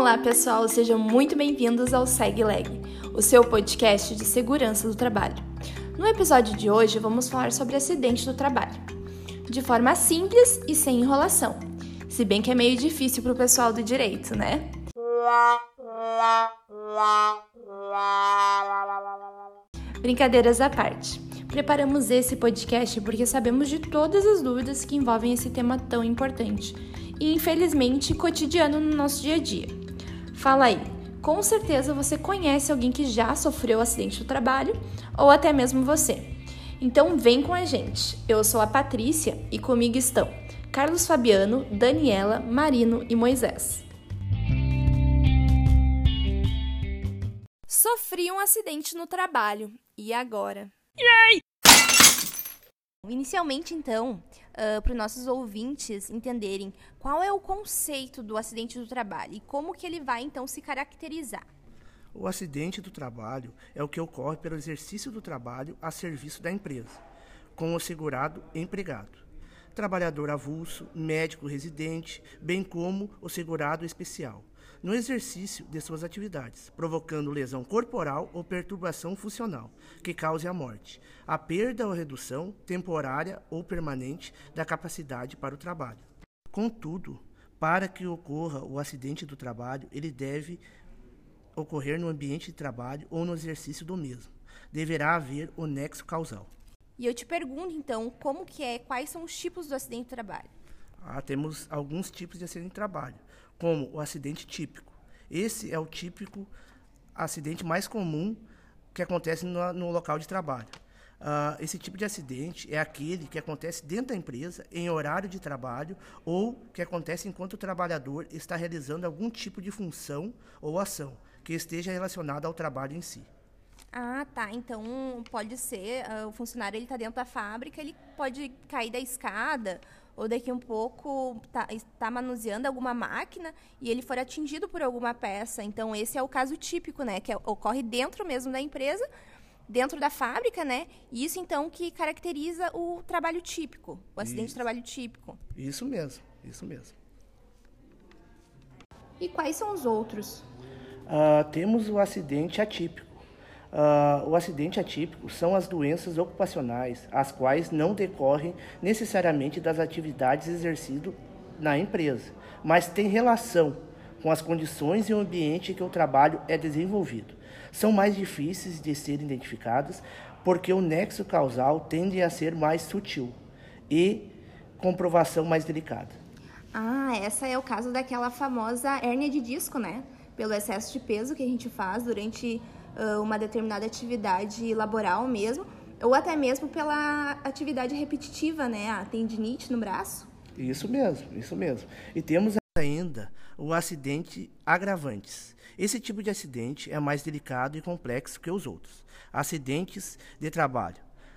Olá, pessoal, sejam muito bem-vindos ao SegLeg, o seu podcast de segurança do trabalho. No episódio de hoje, vamos falar sobre acidente do trabalho, de forma simples e sem enrolação, se bem que é meio difícil para o pessoal do direito, né? Brincadeiras à parte. Preparamos esse podcast porque sabemos de todas as dúvidas que envolvem esse tema tão importante e, infelizmente, cotidiano no nosso dia a dia. Fala aí, com certeza você conhece alguém que já sofreu acidente no trabalho ou até mesmo você. Então vem com a gente. Eu sou a Patrícia e comigo estão Carlos Fabiano, Daniela, Marino e Moisés. Sofri um acidente no trabalho. E agora? Yay! Inicialmente, então, uh, para os nossos ouvintes entenderem qual é o conceito do acidente do trabalho e como que ele vai, então, se caracterizar. O acidente do trabalho é o que ocorre pelo exercício do trabalho a serviço da empresa, com o segurado empregado, trabalhador avulso, médico residente, bem como o segurado especial, no exercício de suas atividades, provocando lesão corporal ou perturbação funcional que cause a morte, a perda ou redução temporária ou permanente da capacidade para o trabalho. Contudo, para que ocorra o acidente do trabalho, ele deve ocorrer no ambiente de trabalho ou no exercício do mesmo. Deverá haver o nexo causal. E eu te pergunto então, como que é, quais são os tipos do acidente de trabalho? Ah, temos alguns tipos de acidente de trabalho como o acidente típico. Esse é o típico acidente mais comum que acontece no, no local de trabalho. Uh, esse tipo de acidente é aquele que acontece dentro da empresa, em horário de trabalho, ou que acontece enquanto o trabalhador está realizando algum tipo de função ou ação que esteja relacionada ao trabalho em si. Ah, tá. Então pode ser uh, o funcionário ele está dentro da fábrica, ele pode cair da escada ou daqui um pouco está tá manuseando alguma máquina e ele for atingido por alguma peça. Então, esse é o caso típico, né? Que é, ocorre dentro mesmo da empresa, dentro da fábrica, né? E isso, então, que caracteriza o trabalho típico, o acidente isso. de trabalho típico. Isso mesmo, isso mesmo. E quais são os outros? Uh, temos o acidente atípico. Uh, o acidente atípico são as doenças ocupacionais, as quais não decorrem necessariamente das atividades exercidas na empresa, mas têm relação com as condições e o ambiente em que o trabalho é desenvolvido. São mais difíceis de serem identificadas porque o nexo causal tende a ser mais sutil e comprovação mais delicada. Ah, essa é o caso daquela famosa hérnia de disco, né? Pelo excesso de peso que a gente faz durante uma determinada atividade laboral mesmo, ou até mesmo pela atividade repetitiva, né? A tendinite no braço. Isso mesmo, isso mesmo. E temos ainda o acidente agravantes. Esse tipo de acidente é mais delicado e complexo que os outros. Acidentes de trabalho.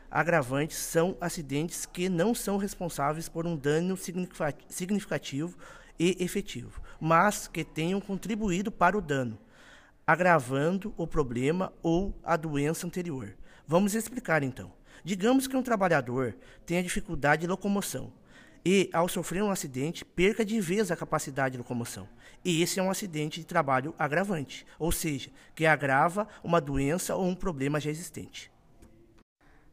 Agravantes são acidentes que não são responsáveis por um dano significativo e efetivo, mas que tenham contribuído para o dano agravando o problema ou a doença anterior. Vamos explicar então. Digamos que um trabalhador tenha dificuldade de locomoção e, ao sofrer um acidente, perca de vez a capacidade de locomoção. E esse é um acidente de trabalho agravante, ou seja, que agrava uma doença ou um problema já existente.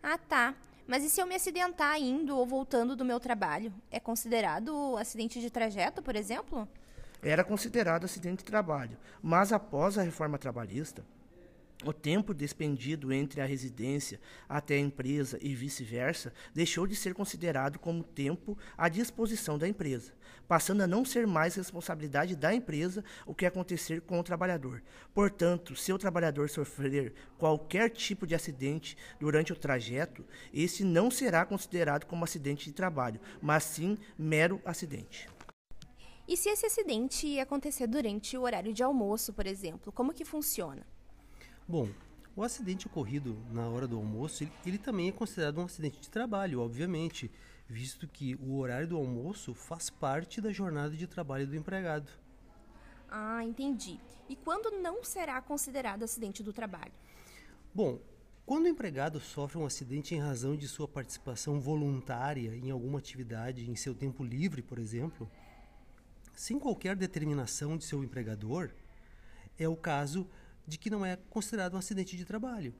Ah, tá. Mas e se eu me acidentar indo ou voltando do meu trabalho? É considerado acidente de trajeto, por exemplo? Era considerado acidente de trabalho, mas após a reforma trabalhista, o tempo despendido entre a residência até a empresa e vice-versa deixou de ser considerado como tempo à disposição da empresa, passando a não ser mais responsabilidade da empresa o que acontecer com o trabalhador. Portanto, se o trabalhador sofrer qualquer tipo de acidente durante o trajeto, esse não será considerado como acidente de trabalho, mas sim mero acidente. E se esse acidente acontecer durante o horário de almoço, por exemplo, como que funciona? Bom, o acidente ocorrido na hora do almoço, ele, ele, também é considerado um acidente de trabalho, obviamente, visto que o horário do almoço faz parte da jornada de trabalho do empregado. Ah, entendi. E quando não será considerado acidente do trabalho? Bom, quando o empregado sofre um acidente em razão de sua participação voluntária em alguma atividade em seu tempo livre, por exemplo, sem qualquer determinação de seu empregador, é o caso de que não é considerado um acidente de trabalho.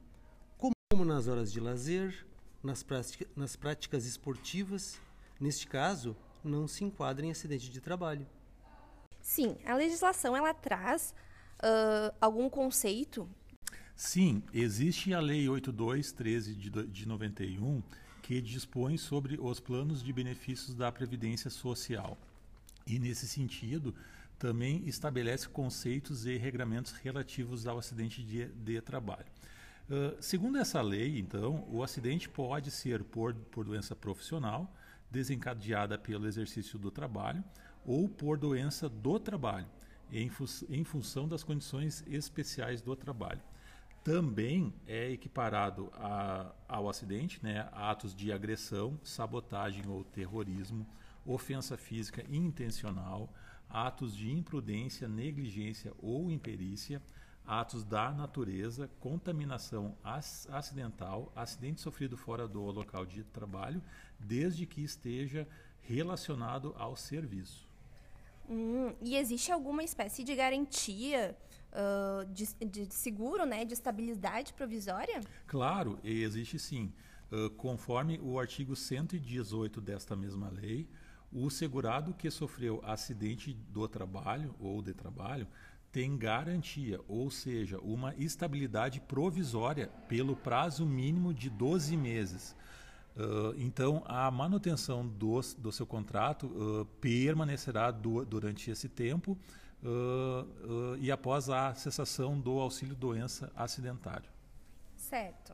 Como nas horas de lazer, nas, prática, nas práticas esportivas, neste caso, não se enquadra em acidente de trabalho. Sim, a legislação ela traz uh, algum conceito? Sim, existe a Lei 8213 de, de 91 que dispõe sobre os planos de benefícios da Previdência Social. E, nesse sentido, também estabelece conceitos e regramentos relativos ao acidente de, de trabalho. Uh, segundo essa lei, então, o acidente pode ser por, por doença profissional, desencadeada pelo exercício do trabalho, ou por doença do trabalho, em, fu em função das condições especiais do trabalho. Também é equiparado a, ao acidente né, atos de agressão, sabotagem ou terrorismo, ofensa física intencional, atos de imprudência, negligência ou imperícia, atos da natureza, contaminação acidental, acidente sofrido fora do local de trabalho, desde que esteja relacionado ao serviço. Hum, e existe alguma espécie de garantia uh, de, de, seguro, né, de estabilidade provisória? Claro, existe sim. Uh, conforme o artigo 118 desta mesma lei, o segurado que sofreu acidente do trabalho ou de trabalho tem garantia, ou seja, uma estabilidade provisória pelo prazo mínimo de 12 meses. Uh, então, a manutenção do, do seu contrato uh, permanecerá do, durante esse tempo uh, e após a cessação do auxílio-doença acidentário. Certo.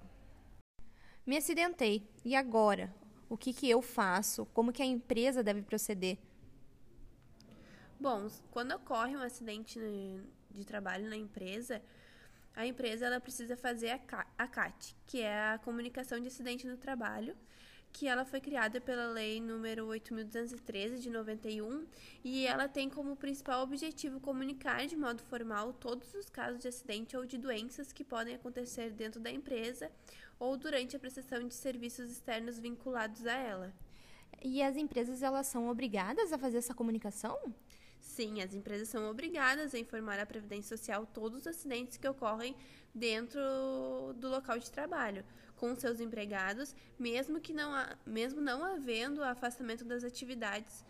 Me acidentei. E agora? O que, que eu faço? Como que a empresa deve proceder? Bom, quando ocorre um acidente de trabalho na empresa, a empresa ela precisa fazer a CAT, que é a comunicação de acidente no trabalho, que ela foi criada pela lei número 8213 de 91 e ela tem como principal objetivo comunicar de modo formal todos os casos de acidente ou de doenças que podem acontecer dentro da empresa ou durante a prestação de serviços externos vinculados a ela. E as empresas elas são obrigadas a fazer essa comunicação? Sim, as empresas são obrigadas a informar à Previdência Social todos os acidentes que ocorrem dentro do local de trabalho com seus empregados, mesmo que não, mesmo não havendo afastamento das atividades.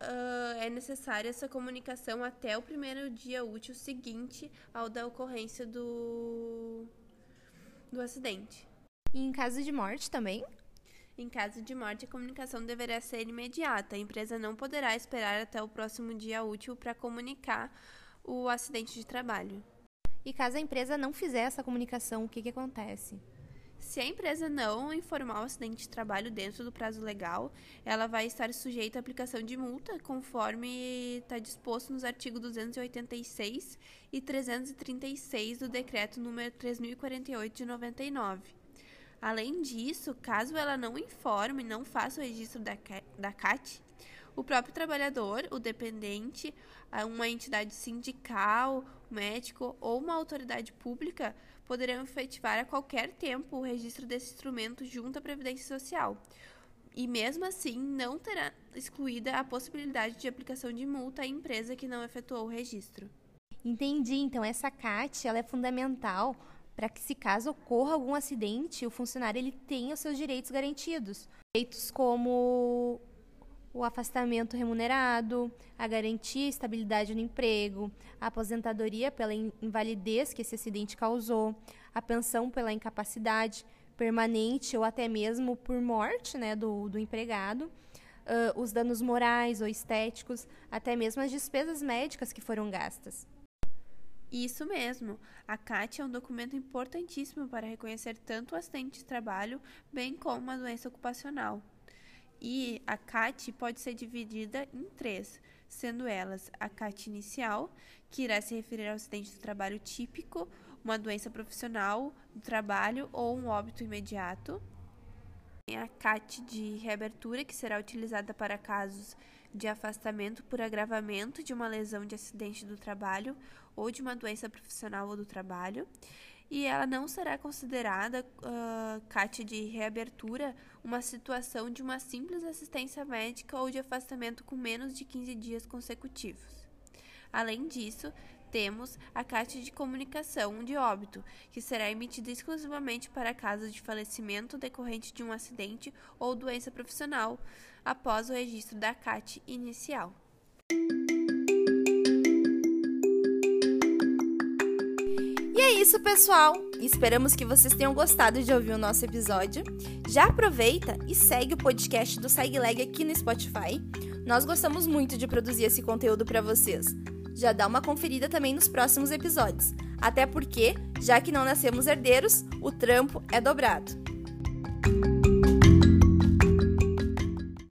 Uh, é necessária essa comunicação até o primeiro dia útil seguinte ao da ocorrência do, do acidente. E em caso de morte também? Em caso de morte, a comunicação deverá ser imediata. A empresa não poderá esperar até o próximo dia útil para comunicar o acidente de trabalho. E caso a empresa não fizer essa comunicação, o que, que acontece? Se a empresa não informar o acidente de trabalho dentro do prazo legal, ela vai estar sujeita à aplicação de multa, conforme está disposto nos artigos 286 e 336 do Decreto número 3048 de 99. Além disso, caso ela não informe, não faça o registro da, da CAT, o próprio trabalhador, o dependente, uma entidade sindical, médico ou uma autoridade pública poderão efetivar a qualquer tempo o registro desse instrumento junto à Previdência Social. E mesmo assim, não terá excluída a possibilidade de aplicação de multa à empresa que não efetuou o registro. Entendi. Então, essa CAT ela é fundamental para que, se caso ocorra algum acidente, o funcionário ele tenha os seus direitos garantidos. Direitos como o afastamento remunerado, a garantia e estabilidade no emprego, a aposentadoria pela invalidez que esse acidente causou, a pensão pela incapacidade permanente ou até mesmo por morte né, do, do empregado, uh, os danos morais ou estéticos, até mesmo as despesas médicas que foram gastas. Isso mesmo. A CAT é um documento importantíssimo para reconhecer tanto o acidente de trabalho, bem como a doença ocupacional. E a CAT pode ser dividida em três, sendo elas a CAT inicial, que irá se referir ao acidente do trabalho típico, uma doença profissional do trabalho ou um óbito imediato. A CAT de reabertura, que será utilizada para casos de afastamento por agravamento de uma lesão de acidente do trabalho ou de uma doença profissional ou do trabalho. E ela não será considerada, uh, CAT de reabertura, uma situação de uma simples assistência médica ou de afastamento com menos de 15 dias consecutivos. Além disso, temos a carta de comunicação de óbito, que será emitida exclusivamente para casos de falecimento decorrente de um acidente ou doença profissional, após o registro da CAT inicial. E é isso, pessoal! Esperamos que vocês tenham gostado de ouvir o nosso episódio. Já aproveita e segue o podcast do SegLeg aqui no Spotify. Nós gostamos muito de produzir esse conteúdo para vocês já dá uma conferida também nos próximos episódios. Até porque, já que não nascemos herdeiros, o trampo é dobrado.